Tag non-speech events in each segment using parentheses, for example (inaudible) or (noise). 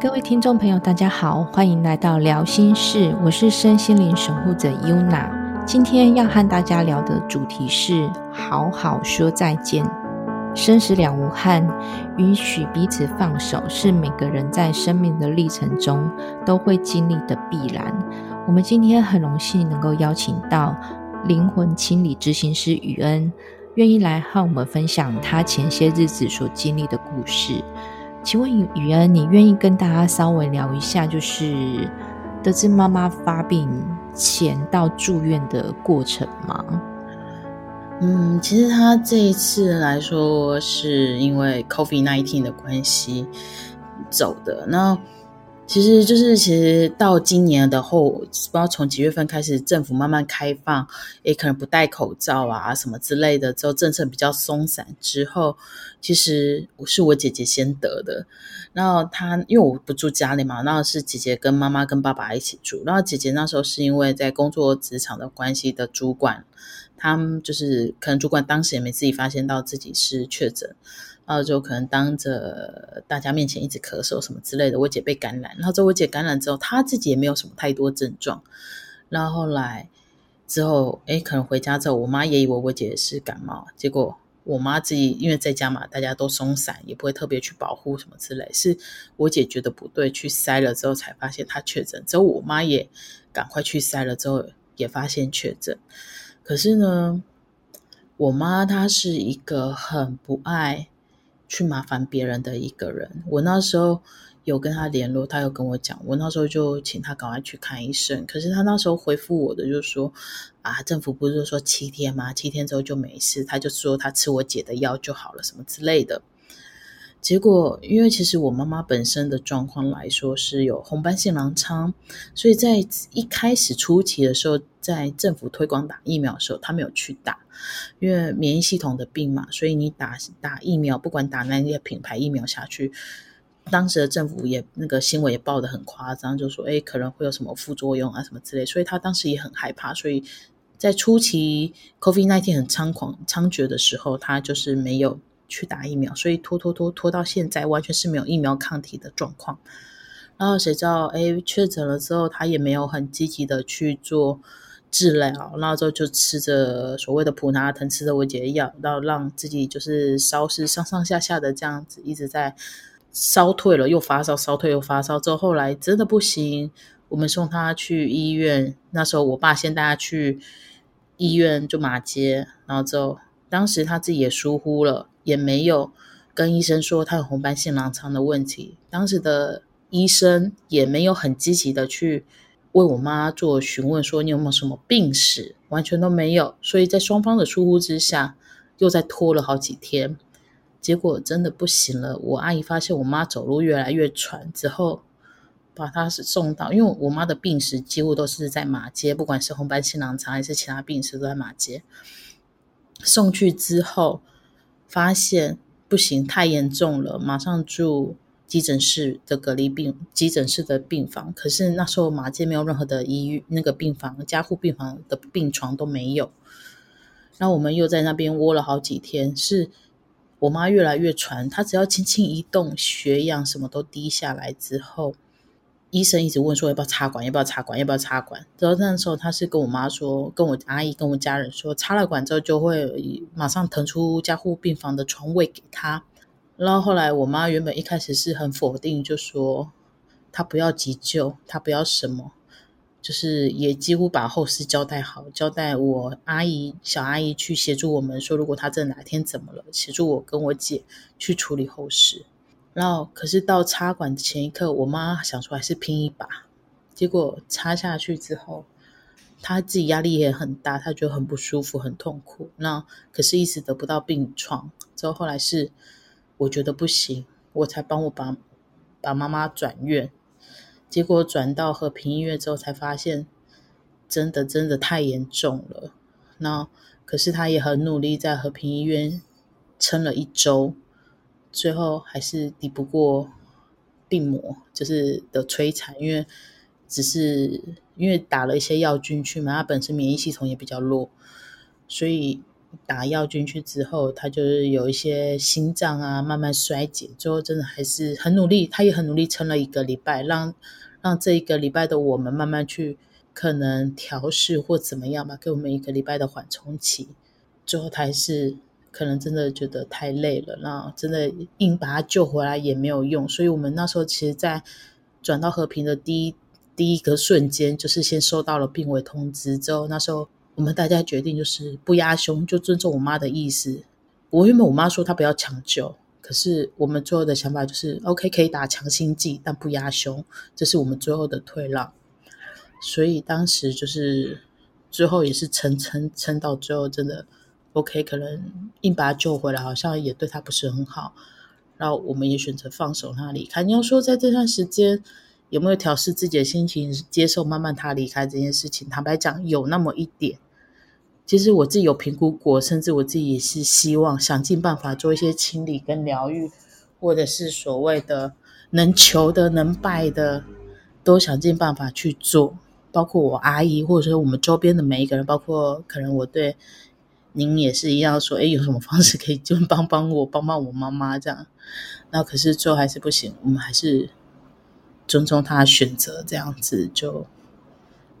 各位听众朋友，大家好，欢迎来到聊心事，我是身心灵守护者 Yuna。今天要和大家聊的主题是好好说再见。生死两无憾，允许彼此放手，是每个人在生命的历程中都会经历的必然。我们今天很荣幸能够邀请到灵魂清理执行师雨恩，愿意来和我们分享他前些日子所经历的故事。请问雨恩，你愿意跟大家稍微聊一下，就是得知妈妈发病前到住院的过程吗？嗯，其实她这一次来说，是因为 COVID nineteen 的关系走的。那其实就是，其实到今年的后，不知道从几月份开始，政府慢慢开放，也可能不戴口罩啊什么之类的，之后政策比较松散之后，其实我是我姐姐先得的。然后她因为我不住家里嘛，然后是姐姐跟妈妈跟爸爸一起住。然后姐姐那时候是因为在工作职场的关系的主管。他们就是可能主管当时也没自己发现到自己是确诊，然后就可能当着大家面前一直咳嗽什么之类的。我姐被感染，然后之后我姐感染之后，她自己也没有什么太多症状。然后后来之后，哎，可能回家之后，我妈也以为我姐是感冒，结果我妈自己因为在家嘛，大家都松散，也不会特别去保护什么之类。是我姐觉得不对，去筛了之后才发现她确诊。之后我妈也赶快去筛了之后，也发现确诊。可是呢，我妈她是一个很不爱去麻烦别人的一个人。我那时候有跟他联络，他有跟我讲，我那时候就请他赶快去看医生。可是他那时候回复我的就说：“啊，政府不是说七天吗？七天之后就没事。”他就说他吃我姐的药就好了，什么之类的。结果，因为其实我妈妈本身的状况来说是有红斑性狼疮，所以在一开始初期的时候，在政府推广打疫苗的时候，她没有去打，因为免疫系统的病嘛，所以你打打疫苗，不管打哪些品牌疫苗下去，当时的政府也那个新闻也报的很夸张，就说哎可能会有什么副作用啊什么之类，所以他当时也很害怕，所以在初期 COVID nineteen 很猖狂猖獗的时候，他就是没有。去打疫苗，所以拖拖拖拖到现在，完全是没有疫苗抗体的状况。然后谁知道，哎，确诊了之后，他也没有很积极的去做治疗，然后之后就吃着所谓的普拿疼，吃着我姐的药，然后让自己就是烧是上上下下的这样子，一直在烧退了又发烧，烧退又发烧，之后后来真的不行，我们送他去医院。那时候我爸先带他去医院就马街，然后之后当时他自己也疏忽了。也没有跟医生说他有红斑性狼疮的问题，当时的医生也没有很积极的去为我妈做询问，说你有没有什么病史，完全都没有。所以在双方的疏忽之下，又在拖了好几天，结果真的不行了。我阿姨发现我妈走路越来越喘之后，把她是送到，因为我妈的病史几乎都是在马街，不管是红斑性狼疮还是其他病史都在马街，送去之后。发现不行，太严重了，马上住急诊室的隔离病急诊室的病房。可是那时候马街没有任何的医，那个病房加护病房的病床都没有。那我们又在那边窝了好几天，是我妈越来越喘，她只要轻轻一动，血氧什么都低下来之后。医生一直问说要不要插管，要不要插管，要不要插管。然后那时候他是跟我妈说，跟我阿姨，跟我家人说，插了管之后就会马上腾出加护病房的床位给他。然后后来我妈原本一开始是很否定，就说她不要急救，她不要什么，就是也几乎把后事交代好，交代我阿姨、小阿姨去协助我们，说如果她真的哪天怎么了，协助我跟我姐去处理后事。然后，可是到插管的前一刻，我妈想说还是拼一把。结果插下去之后，她自己压力也很大，她觉得很不舒服、很痛苦。那可是一直得不到病床。之后后来是我觉得不行，我才帮我把把妈妈转院。结果转到和平医院之后，才发现真的真的太严重了。那可是她也很努力，在和平医院撑了一周。最后还是抵不过病魔就是的摧残，因为只是因为打了一些药进去嘛，他本身免疫系统也比较弱，所以打药进去之后，他就是有一些心脏啊慢慢衰竭，最后真的还是很努力，他也很努力撑了一个礼拜，让让这一个礼拜的我们慢慢去可能调试或怎么样吧，给我们一个礼拜的缓冲期。最后他还是可能真的觉得太累了，那真的硬把他救回来也没有用，所以我们那时候其实，在转到和平的第一第一个瞬间，就是先收到了病危通知之后，那时候。我们大家决定就是不压胸，就尊重我妈的意思。我原本我妈说她不要抢救，可是我们最后的想法就是 OK，可以打强心剂，但不压胸，这是我们最后的退让。所以当时就是最后也是撑撑撑到最后，真的 OK，可能硬把他救回来，好像也对他不是很好。然后我们也选择放手让他离开。你要说在这段时间。有没有调试自己的心情，接受慢慢他离开这件事情？坦白讲，有那么一点。其实我自己有评估过，甚至我自己也是希望想尽办法做一些清理跟疗愈，或者是所谓的能求的、能拜的，都想尽办法去做。包括我阿姨，或者说我们周边的每一个人，包括可能我对您也是一样，说，哎，有什么方式可以就帮帮我，帮帮我妈妈这样？那可是最后还是不行，我们还是。尊重他的选择，这样子就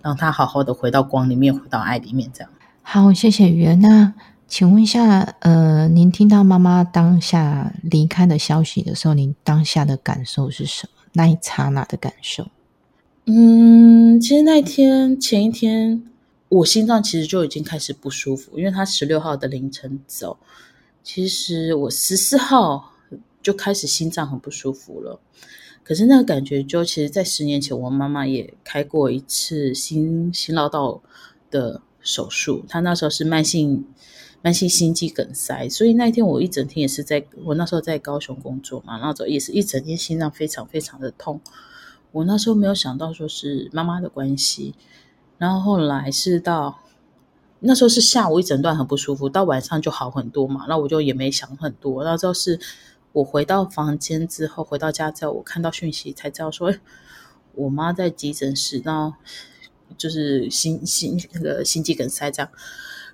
让他好好的回到光里面，回到爱里面。这样好，谢谢于那请问一下，呃，您听到妈妈当下离开的消息的时候，您当下的感受是什么？那一刹那的感受？嗯，其实那一天前一天，我心脏其实就已经开始不舒服，因为他十六号的凌晨走，其实我十四号就开始心脏很不舒服了。可是那个感觉，就其实，在十年前，我妈妈也开过一次心心绕道的手术。她那时候是慢性慢性心肌梗塞，所以那一天我一整天也是在我那时候在高雄工作嘛，那时候也是一整天心脏非常非常的痛。我那时候没有想到说是妈妈的关系，然后后来是到那时候是下午一整段很不舒服，到晚上就好很多嘛，那我就也没想很多，然后之后是。我回到房间之后，回到家之后，我看到讯息才知道说，我妈在急诊室，然后就是心心那个心肌梗塞这样。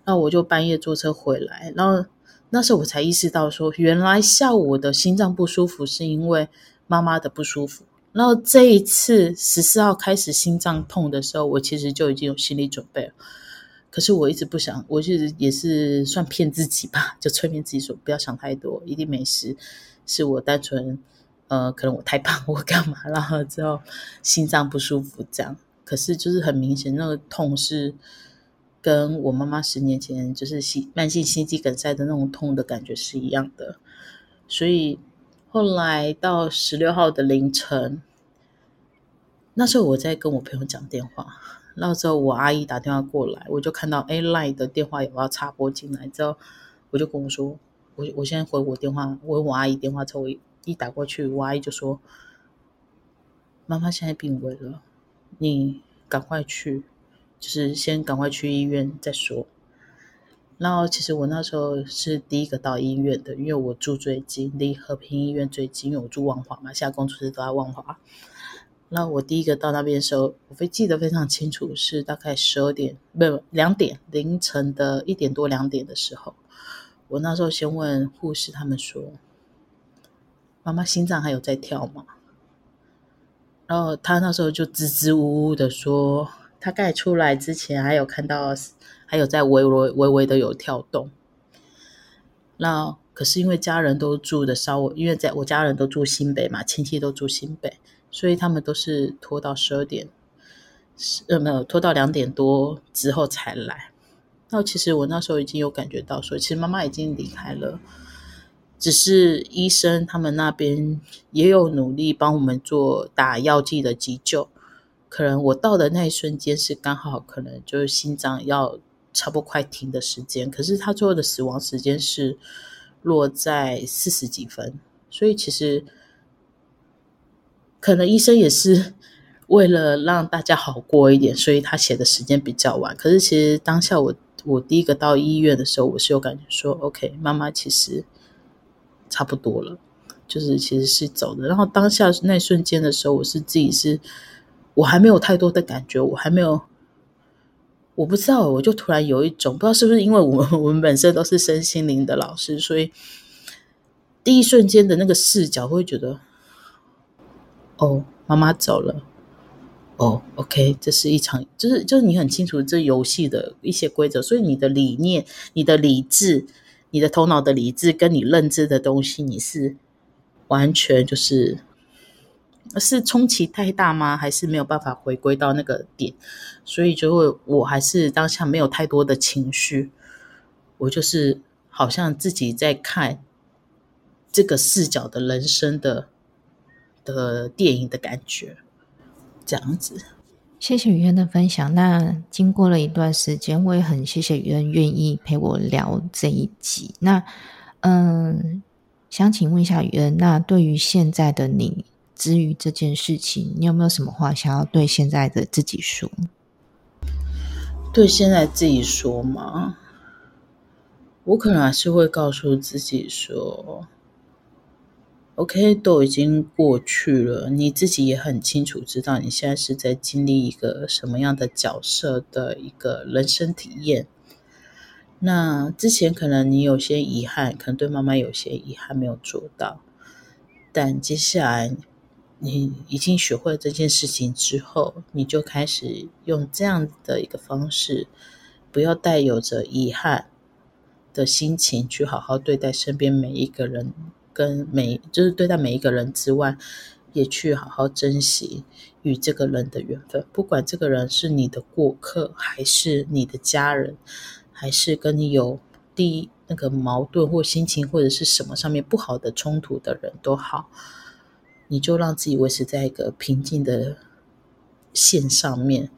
然后我就半夜坐车回来，然后那时候我才意识到说，原来下午我的心脏不舒服是因为妈妈的不舒服。然后这一次十四号开始心脏痛的时候，我其实就已经有心理准备了。可是我一直不想，我其实也是算骗自己吧，就催眠自己说不要想太多，一定没事，是我单纯呃，可能我太胖或干嘛，然后之后心脏不舒服这样。可是就是很明显，那个痛是跟我妈妈十年前就是心慢性心肌梗塞的那种痛的感觉是一样的。所以后来到十六号的凌晨，那时候我在跟我朋友讲电话。那时候我阿姨打电话过来，我就看到 A line 的电话有要插播进来，之后我就跟我说，我我现在回我电话，回我阿姨电话之后，我一打过去，我阿姨就说，妈妈现在病危了，你赶快去，就是先赶快去医院再说。然后其实我那时候是第一个到医院的，因为我住最近，离和平医院最近，因为我住万华嘛，下工作室都在万华。那我第一个到那边的时候，我会记得非常清楚，是大概十二点，不，两点，凌晨的一点多两点的时候。我那时候先问护士，他们说：“妈妈心脏还有在跳吗？”然后他那时候就支支吾吾的说：“他盖出来之前还有看到，还有在微微微微的有跳动。”那可是因为家人都住的稍微，因为在我家人都住新北嘛，亲戚都住新北。所以他们都是拖到十二点，呃，没有拖到两点多之后才来。那其实我那时候已经有感觉到，说其实妈妈已经离开了，只是医生他们那边也有努力帮我们做打药剂的急救。可能我到的那一瞬间是刚好，可能就是心脏要差不多快停的时间。可是他最后的死亡时间是落在四十几分，所以其实。可能医生也是 (laughs) 为了让大家好过一点，所以他写的时间比较晚。可是其实当下我我第一个到医院的时候，我是有感觉说，OK，妈妈其实差不多了，就是其实是走的。然后当下那瞬间的时候，我是自己是，我还没有太多的感觉，我还没有我不知道，我就突然有一种不知道是不是因为我们 (laughs) 我们本身都是身心灵的老师，所以第一瞬间的那个视角会觉得，哦，妈妈走了，哦，OK，这是一场，就是就是你很清楚这游戏的一些规则，所以你的理念、你的理智、你的头脑的理智跟你认知的东西，你是完全就是。是冲击太大吗？还是没有办法回归到那个点？所以就会，我还是当下没有太多的情绪，我就是好像自己在看这个视角的人生的的电影的感觉，这样子。谢谢雨恩的分享。那经过了一段时间，我也很谢谢雨恩愿意陪我聊这一集。那嗯，想请问一下雨恩，那对于现在的你？至于这件事情，你有没有什么话想要对现在的自己说？对现在自己说吗？我可能还是会告诉自己说：“OK，都已经过去了，你自己也很清楚知道你现在是在经历一个什么样的角色的一个人生体验。那之前可能你有些遗憾，可能对妈妈有些遗憾没有做到，但接下来。”你已经学会了这件事情之后，你就开始用这样的一个方式，不要带有着遗憾的心情去好好对待身边每一个人，跟每就是对待每一个人之外，也去好好珍惜与这个人的缘分。不管这个人是你的过客，还是你的家人，还是跟你有第一那个矛盾或心情或者是什么上面不好的冲突的人都好。你就让自己维持在一个平静的线上面，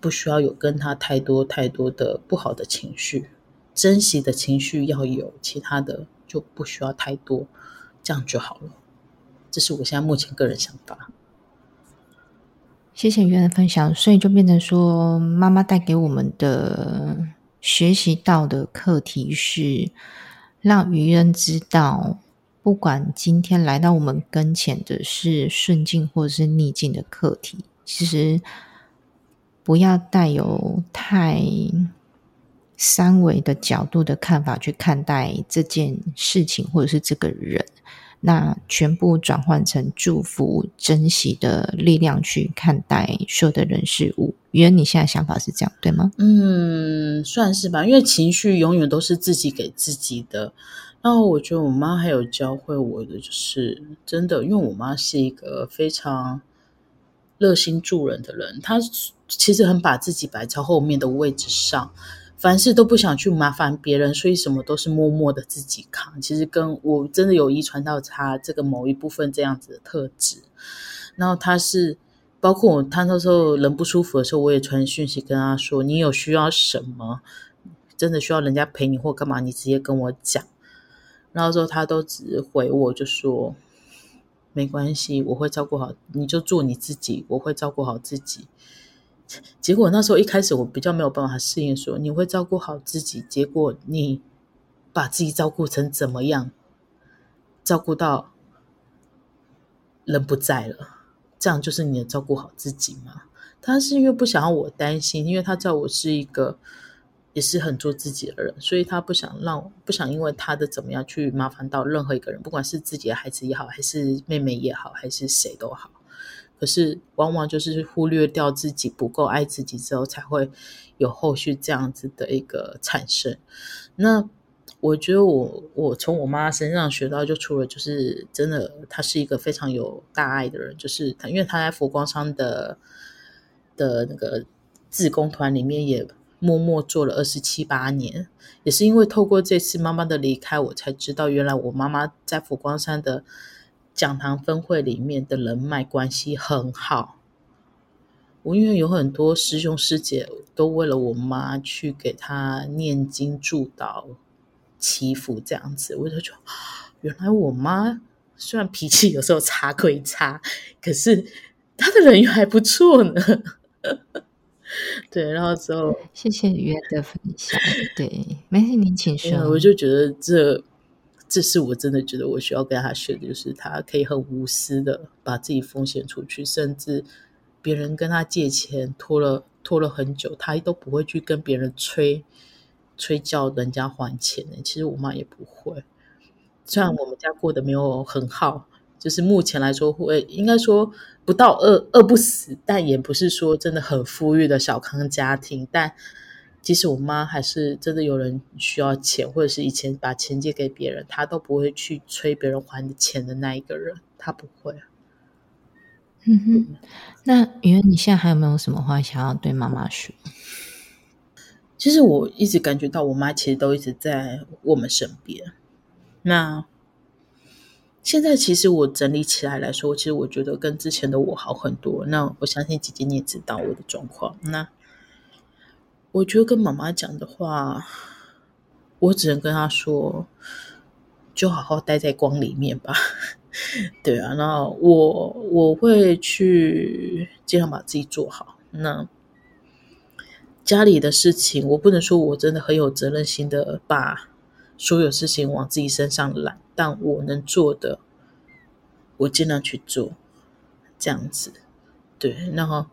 不需要有跟他太多太多的不好的情绪，珍惜的情绪要有，其他的就不需要太多，这样就好了。这是我现在目前个人想法。谢谢鱼的分享，所以就变成说，妈妈带给我们的学习到的课题是，让愚人知道。不管今天来到我们跟前的是顺境或者是逆境的课题，其实不要带有太三维的角度的看法去看待这件事情或者是这个人，那全部转换成祝福、珍惜的力量去看待所有的人事物。原来你现在想法是这样，对吗？嗯，算是吧，因为情绪永远都是自己给自己的。然后我觉得我妈还有教会我的，就是真的，因为我妈是一个非常热心助人的人，她其实很把自己摆在后面的位置上，凡事都不想去麻烦别人，所以什么都是默默的自己扛。其实跟我真的有遗传到他这个某一部分这样子的特质。然后他是包括我，他那时候人不舒服的时候，我也传讯息跟他说：“你有需要什么，真的需要人家陪你或干嘛，你直接跟我讲。”然后之后他都只回我，就说没关系，我会照顾好，你就做你自己，我会照顾好自己。结果那时候一开始我比较没有办法适应，说你会照顾好自己，结果你把自己照顾成怎么样？照顾到人不在了，这样就是你的照顾好自己吗？他是因为不想要我担心，因为他知道我是一个。也是很做自己的人，所以他不想让不想因为他的怎么样去麻烦到任何一个人，不管是自己的孩子也好，还是妹妹也好，还是谁都好。可是往往就是忽略掉自己不够爱自己之后，才会有后续这样子的一个产生。那我觉得我我从我妈身上学到，就除了就是真的，她是一个非常有大爱的人，就是她因为她在佛光山的的那个自工团里面也。默默做了二十七八年，也是因为透过这次妈妈的离开，我才知道原来我妈妈在佛光山的讲堂分会里面的人脉关系很好。我因为有很多师兄师姐都为了我妈去给她念经祝祷祈福这样子，我就觉得原来我妈虽然脾气有时候差归差，可是她的人缘还不错呢。(laughs) 对，然后之后，谢谢约的分享。对，没事，您请说。我就觉得这，这是我真的觉得我需要跟他学的，就是他可以很无私的把自己奉献出去，甚至别人跟他借钱拖了拖了很久，他都不会去跟别人催催叫人家还钱的。其实我妈也不会，虽然我们家过得没有很好，就是目前来说会应该说不到饿饿不死，但也不是说真的很富裕的小康家庭。但即使我妈还是真的有人需要钱，或者是以前把钱借给别人，她都不会去催别人还钱的那一个人，她不会。嗯哼，那云你现在还有没有什么话想要对妈妈说？其实我一直感觉到我妈其实都一直在我们身边。那现在其实我整理起来来说，其实我觉得跟之前的我好很多。那我相信姐姐你也知道我的状况。那我觉得跟妈妈讲的话，我只能跟她说，就好好待在光里面吧。(laughs) 对啊，那我我会去尽量把自己做好。那家里的事情，我不能说我真的很有责任心的把所有事情往自己身上揽，但我能做的，我尽量去做。这样子，对，然后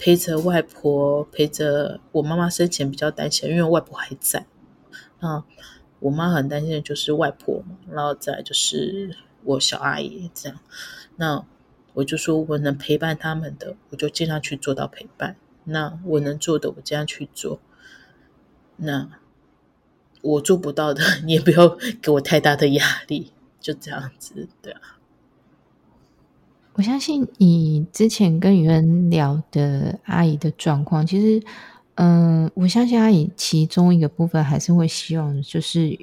陪着外婆，陪着我妈妈生前比较担心，因为外婆还在。那我妈很担心的就是外婆嘛，然后再就是。我小阿姨这样，那我就说我能陪伴他们的，我就尽量去做到陪伴。那我能做的，我尽量去做。那我做不到的，(laughs) 你也不要给我太大的压力，就这样子，对啊。我相信你之前跟宇恩聊的阿姨的状况，其实，嗯，我相信阿姨其中一个部分还是会希望，就是。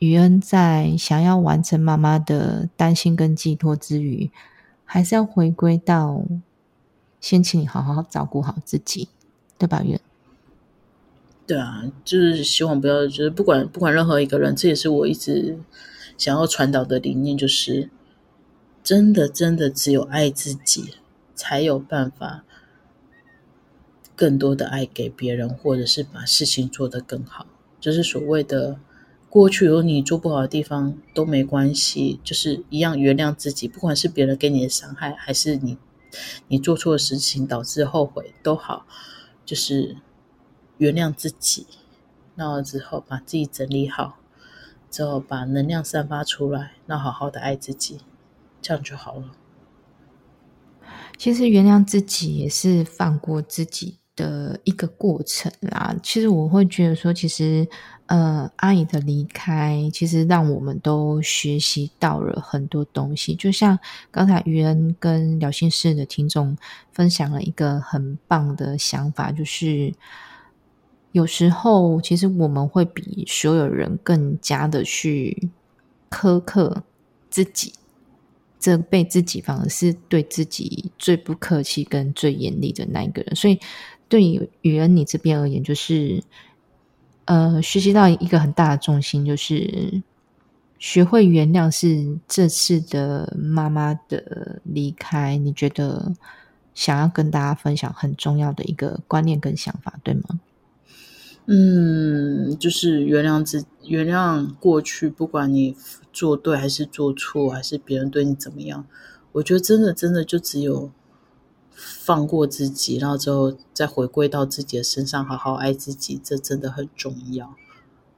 余恩在想要完成妈妈的担心跟寄托之余，还是要回归到先请你好好照顾好自己，对吧？雨恩，对啊，就是希望不要，就是不管不管任何一个人，这也是我一直想要传导的理念，就是真的真的只有爱自己，才有办法更多的爱给别人，或者是把事情做得更好，就是所谓的。过去有你做不好的地方都没关系，就是一样原谅自己。不管是别人给你的伤害，还是你你做错的事情导致后悔都好，就是原谅自己。那之后把自己整理好，之后把能量散发出来，那好好的爱自己，这样就好了。其实原谅自己也是放过自己的一个过程啦。其实我会觉得说，其实。呃，阿姨的离开，其实让我们都学习到了很多东西。就像刚才于恩跟聊心室的听众分享了一个很棒的想法，就是有时候其实我们会比所有人更加的去苛刻自己，责备自己，反而是对自己最不客气跟最严厉的那一个人。所以，对于于恩你这边而言，就是。呃，学习到一个很大的重心，就是学会原谅，是这次的妈妈的离开，你觉得想要跟大家分享很重要的一个观念跟想法，对吗？嗯，就是原谅自原谅过去，不管你做对还是做错，还是别人对你怎么样，我觉得真的真的就只有。放过自己，然后之后再回归到自己的身上，好好爱自己，这真的很重要。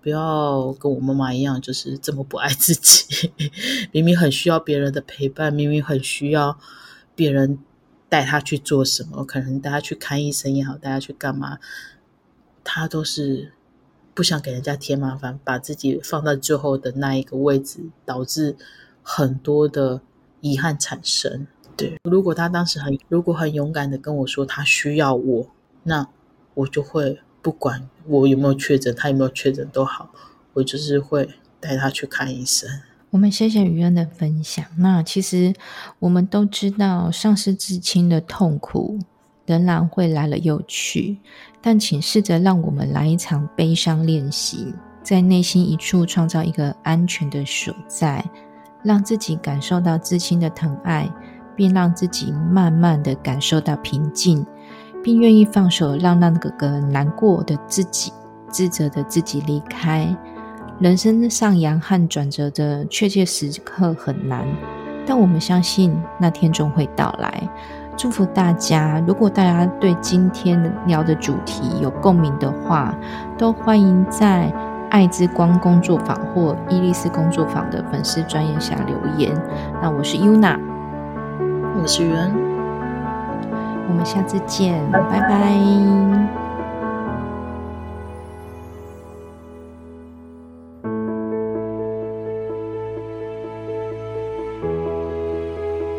不要跟我妈妈一样，就是这么不爱自己。(laughs) 明明很需要别人的陪伴，明明很需要别人带他去做什么，可能带他去看医生也好，带他去干嘛，他都是不想给人家添麻烦，把自己放在最后的那一个位置，导致很多的遗憾产生。对，如果他当时很如果很勇敢的跟我说他需要我，那我就会不管我有没有确诊，他有没有确诊都好，我就是会带他去看医生。我们谢谢于恩的分享。那其实我们都知道，丧失至亲的痛苦仍然会来了又去，但请试着让我们来一场悲伤练习，在内心一处创造一个安全的所在，让自己感受到至亲的疼爱。并让自己慢慢的感受到平静，并愿意放手，让那个个难过的自己、自责的自己离开。人生上扬和转折的确切时刻很难，但我们相信那天终会到来。祝福大家！如果大家对今天聊的主题有共鸣的话，都欢迎在爱之光工作坊或伊丽丝工作坊的粉丝专业下留言。那我是 UNA，我是袁，我们下次见，拜拜。